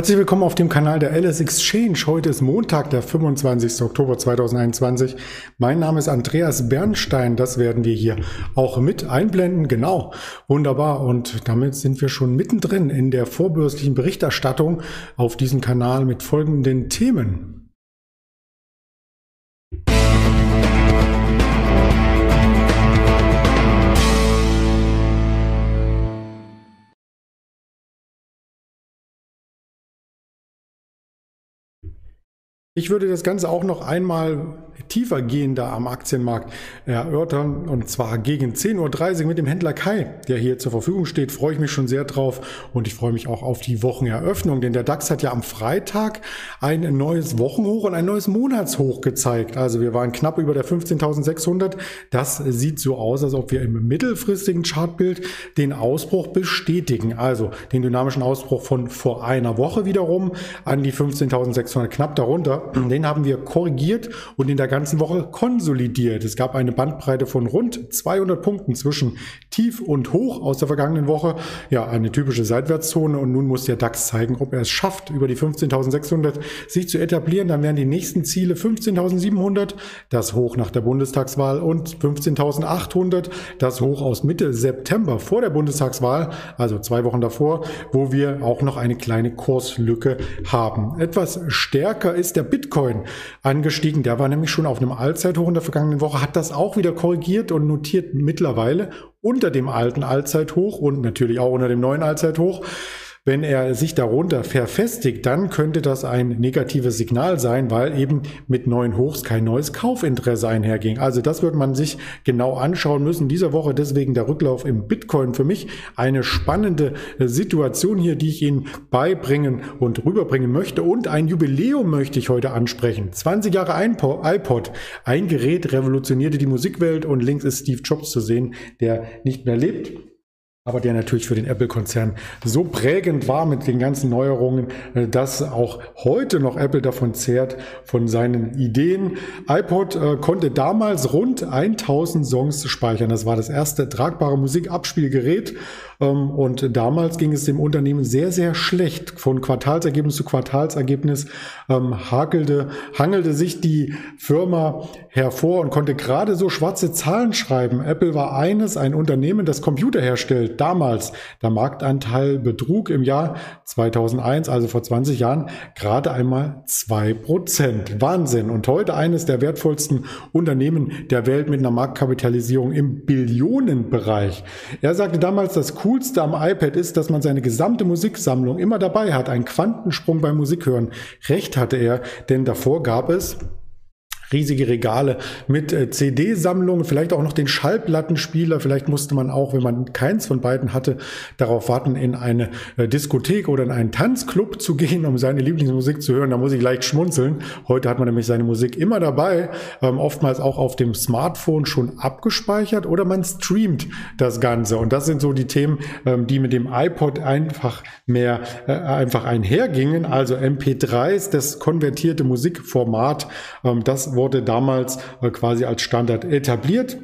Herzlich willkommen auf dem Kanal der LS Exchange. Heute ist Montag, der 25. Oktober 2021. Mein Name ist Andreas Bernstein. Das werden wir hier auch mit einblenden. Genau, wunderbar. Und damit sind wir schon mittendrin in der vorbürstlichen Berichterstattung auf diesem Kanal mit folgenden Themen. Ich würde das Ganze auch noch einmal tiefer gehender am Aktienmarkt erörtern und zwar gegen 10.30 Uhr mit dem Händler Kai, der hier zur Verfügung steht. Freue ich mich schon sehr drauf und ich freue mich auch auf die Wocheneröffnung, denn der DAX hat ja am Freitag ein neues Wochenhoch und ein neues Monatshoch gezeigt. Also wir waren knapp über der 15.600. Das sieht so aus, als ob wir im mittelfristigen Chartbild den Ausbruch bestätigen. Also den dynamischen Ausbruch von vor einer Woche wiederum an die 15.600 knapp darunter. Den haben wir korrigiert und in der ganzen Woche konsolidiert. Es gab eine Bandbreite von rund 200 Punkten zwischen Tief und Hoch aus der vergangenen Woche. Ja, eine typische Seitwärtszone und nun muss der DAX zeigen, ob er es schafft, über die 15.600 sich zu etablieren. Dann wären die nächsten Ziele 15.700, das Hoch nach der Bundestagswahl und 15.800, das Hoch aus Mitte September vor der Bundestagswahl, also zwei Wochen davor, wo wir auch noch eine kleine Kurslücke haben. Etwas stärker ist der Bitcoin angestiegen. Der war nämlich schon auf einem Allzeithoch in der vergangenen Woche, hat das auch wieder korrigiert und notiert mittlerweile unter dem alten Allzeithoch und natürlich auch unter dem neuen Allzeithoch. Wenn er sich darunter verfestigt, dann könnte das ein negatives Signal sein, weil eben mit neuen Hochs kein neues Kaufinteresse einherging. Also das wird man sich genau anschauen müssen. Diese Woche deswegen der Rücklauf im Bitcoin für mich eine spannende Situation hier, die ich Ihnen beibringen und rüberbringen möchte. Und ein Jubiläum möchte ich heute ansprechen. 20 Jahre iPod. Ein Gerät revolutionierte die Musikwelt und links ist Steve Jobs zu sehen, der nicht mehr lebt aber der natürlich für den Apple-Konzern so prägend war mit den ganzen Neuerungen, äh, dass auch heute noch Apple davon zehrt, von seinen Ideen. iPod äh, konnte damals rund 1000 Songs speichern. Das war das erste tragbare Musikabspielgerät ähm, und damals ging es dem Unternehmen sehr, sehr schlecht. Von Quartalsergebnis zu Quartalsergebnis ähm, hakelte, hangelte sich die Firma hervor und konnte gerade so schwarze Zahlen schreiben. Apple war eines, ein Unternehmen, das Computer herstellt. Damals der Marktanteil betrug im Jahr 2001, also vor 20 Jahren, gerade einmal zwei Prozent. Wahnsinn. Und heute eines der wertvollsten Unternehmen der Welt mit einer Marktkapitalisierung im Billionenbereich. Er sagte damals, das Coolste am iPad ist, dass man seine gesamte Musiksammlung immer dabei hat. Ein Quantensprung beim Musikhören. Recht hatte er, denn davor gab es riesige Regale mit äh, CD-Sammlungen, vielleicht auch noch den Schallplattenspieler. Vielleicht musste man auch, wenn man keins von beiden hatte, darauf warten, in eine äh, Diskothek oder in einen Tanzclub zu gehen, um seine Lieblingsmusik zu hören. Da muss ich leicht schmunzeln. Heute hat man nämlich seine Musik immer dabei, ähm, oftmals auch auf dem Smartphone schon abgespeichert oder man streamt das Ganze. Und das sind so die Themen, ähm, die mit dem iPod einfach mehr äh, einfach einhergingen. Also MP3s, das konvertierte Musikformat, ähm, das wurde damals äh, quasi als Standard etabliert.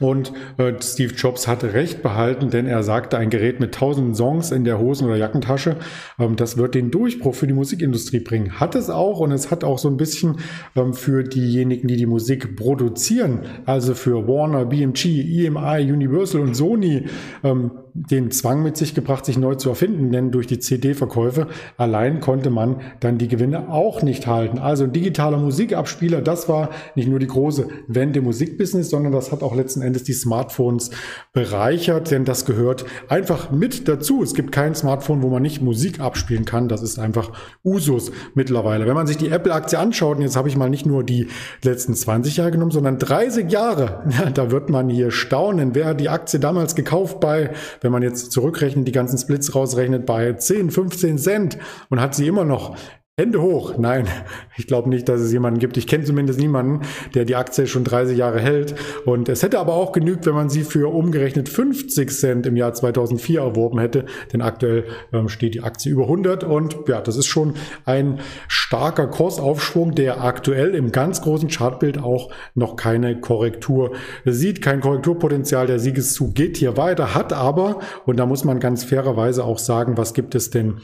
Und äh, Steve Jobs hatte recht behalten, denn er sagte, ein Gerät mit tausend Songs in der Hosen- oder Jackentasche, ähm, das wird den Durchbruch für die Musikindustrie bringen. Hat es auch und es hat auch so ein bisschen ähm, für diejenigen, die die Musik produzieren, also für Warner, BMG, EMI, Universal und Sony, ähm, den Zwang mit sich gebracht, sich neu zu erfinden, denn durch die CD-Verkäufe allein konnte man dann die Gewinne auch nicht halten. Also ein digitaler Musikabspieler, das war nicht nur die große Wende im Musikbusiness, sondern das hat auch letzten Endes die Smartphones bereichert, denn das gehört einfach mit dazu. Es gibt kein Smartphone, wo man nicht Musik abspielen kann. Das ist einfach Usus mittlerweile. Wenn man sich die Apple-Aktie anschaut, und jetzt habe ich mal nicht nur die letzten 20 Jahre genommen, sondern 30 Jahre, da wird man hier staunen. Wer hat die Aktie damals gekauft bei wenn man jetzt zurückrechnet, die ganzen Splits rausrechnet bei 10, 15 Cent und hat sie immer noch Hände hoch. Nein, ich glaube nicht, dass es jemanden gibt. Ich kenne zumindest niemanden, der die Aktie schon 30 Jahre hält. Und es hätte aber auch genügt, wenn man sie für umgerechnet 50 Cent im Jahr 2004 erworben hätte. Denn aktuell ähm, steht die Aktie über 100. Und ja, das ist schon ein starker Kursaufschwung, der aktuell im ganz großen Chartbild auch noch keine Korrektur sieht. Kein Korrekturpotenzial. Der Siegeszug geht hier weiter, hat aber, und da muss man ganz fairerweise auch sagen, was gibt es denn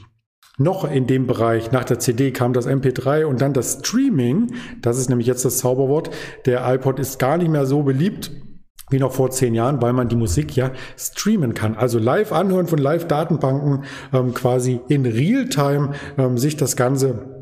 noch in dem Bereich. Nach der CD kam das MP3 und dann das Streaming. Das ist nämlich jetzt das Zauberwort. Der iPod ist gar nicht mehr so beliebt wie noch vor zehn Jahren, weil man die Musik ja streamen kann. Also live anhören von Live-Datenbanken, ähm, quasi in Realtime ähm, sich das Ganze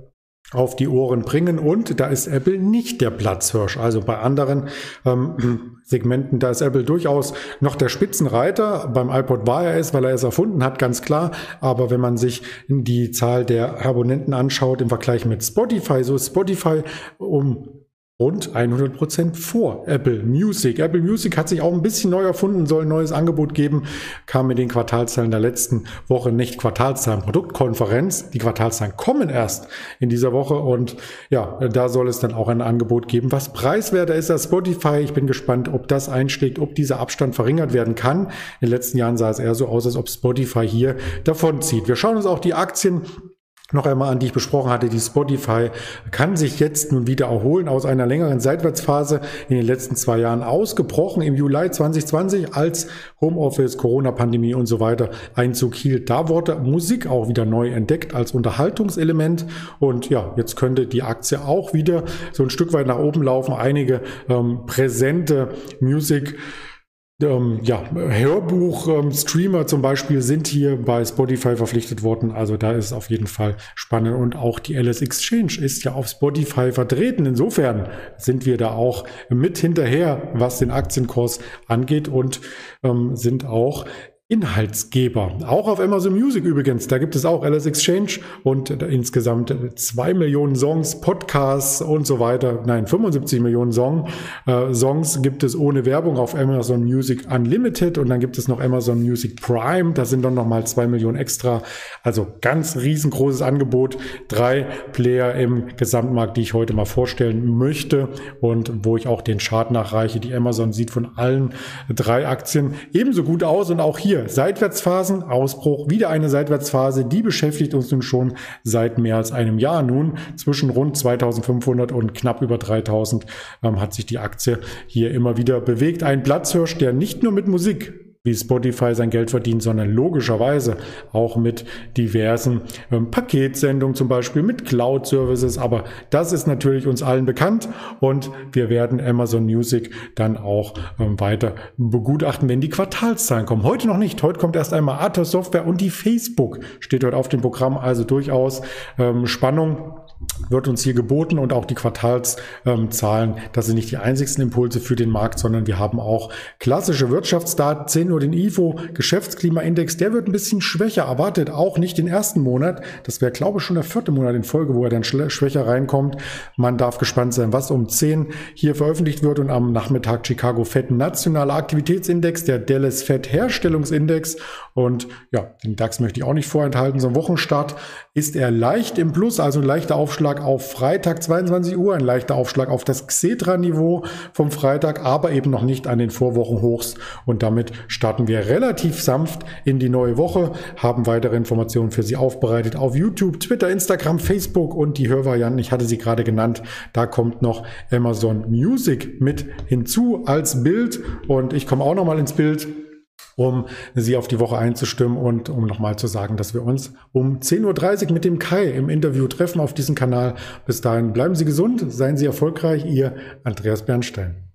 auf die Ohren bringen und da ist Apple nicht der Platzhirsch. Also bei anderen ähm, Segmenten, da ist Apple durchaus noch der Spitzenreiter. Beim iPod war er es, weil er es erfunden hat, ganz klar. Aber wenn man sich die Zahl der Abonnenten anschaut im Vergleich mit Spotify, so ist Spotify um rund 100% vor Apple Music. Apple Music hat sich auch ein bisschen neu erfunden, soll ein neues Angebot geben, kam mit den Quartalszahlen der letzten Woche nicht Quartalszahlen Produktkonferenz. Die Quartalszahlen kommen erst in dieser Woche und ja, da soll es dann auch ein Angebot geben, was preiswerter ist als Spotify. Ich bin gespannt, ob das einschlägt, ob dieser Abstand verringert werden kann. In den letzten Jahren sah es eher so aus, als ob Spotify hier davonzieht. Wir schauen uns auch die Aktien noch einmal an, die ich besprochen hatte, die Spotify kann sich jetzt nun wieder erholen aus einer längeren Seitwärtsphase in den letzten zwei Jahren ausgebrochen im Juli 2020 als Homeoffice, Corona-Pandemie und so weiter Einzug hielt. Da wurde Musik auch wieder neu entdeckt als Unterhaltungselement und ja, jetzt könnte die Aktie auch wieder so ein Stück weit nach oben laufen. Einige ähm, präsente Music ähm, ja, Hörbuch-Streamer ähm, zum Beispiel sind hier bei Spotify verpflichtet worden. Also da ist es auf jeden Fall spannend. Und auch die LS Exchange ist ja auf Spotify vertreten. Insofern sind wir da auch mit hinterher, was den Aktienkurs angeht und ähm, sind auch Inhaltsgeber. Auch auf Amazon Music übrigens. Da gibt es auch LS Exchange und insgesamt zwei Millionen Songs, Podcasts und so weiter. Nein, 75 Millionen Song, äh, Songs gibt es ohne Werbung auf Amazon Music Unlimited und dann gibt es noch Amazon Music Prime. Da sind dann nochmal zwei Millionen extra. Also ganz riesengroßes Angebot. Drei Player im Gesamtmarkt, die ich heute mal vorstellen möchte und wo ich auch den Chart nachreiche. Die Amazon sieht von allen drei Aktien ebenso gut aus und auch hier hier Seitwärtsphasen, Ausbruch, wieder eine Seitwärtsphase, die beschäftigt uns nun schon seit mehr als einem Jahr nun. Zwischen rund 2500 und knapp über 3000 ähm, hat sich die Aktie hier immer wieder bewegt. Ein Platzhirsch, der nicht nur mit Musik wie Spotify sein Geld verdient, sondern logischerweise auch mit diversen ähm, Paketsendungen, zum Beispiel mit Cloud-Services. Aber das ist natürlich uns allen bekannt und wir werden Amazon Music dann auch ähm, weiter begutachten, wenn die Quartalszahlen kommen. Heute noch nicht. Heute kommt erst einmal Atos Software und die Facebook steht heute auf dem Programm. Also durchaus ähm, Spannung wird uns hier geboten und auch die Quartalszahlen, das sind nicht die einzigsten Impulse für den Markt, sondern wir haben auch klassische Wirtschaftsdaten, 10 Uhr den IFO Geschäftsklimaindex, der wird ein bisschen schwächer erwartet, auch nicht den ersten Monat. Das wäre, glaube ich, schon der vierte Monat in Folge, wo er dann schwächer reinkommt. Man darf gespannt sein, was um 10 hier veröffentlicht wird und am Nachmittag Chicago Fed Nationaler Aktivitätsindex, der Dallas Fed Herstellungsindex und ja, den DAX möchte ich auch nicht vorenthalten. So ein Wochenstart ist er leicht im Plus, also ein leichter Aufschlag auf Freitag 22 Uhr, ein leichter Aufschlag auf das Xetra-Niveau vom Freitag, aber eben noch nicht an den Vorwochenhochs. Und damit starten wir relativ sanft in die neue Woche, haben weitere Informationen für Sie aufbereitet auf YouTube, Twitter, Instagram, Facebook und die Hörvarianten. Ich hatte sie gerade genannt. Da kommt noch Amazon Music mit hinzu als Bild und ich komme auch noch mal ins Bild um sie auf die Woche einzustimmen und um nochmal zu sagen, dass wir uns um 10.30 Uhr mit dem Kai im Interview treffen auf diesem Kanal. Bis dahin bleiben Sie gesund, seien Sie erfolgreich, Ihr Andreas Bernstein.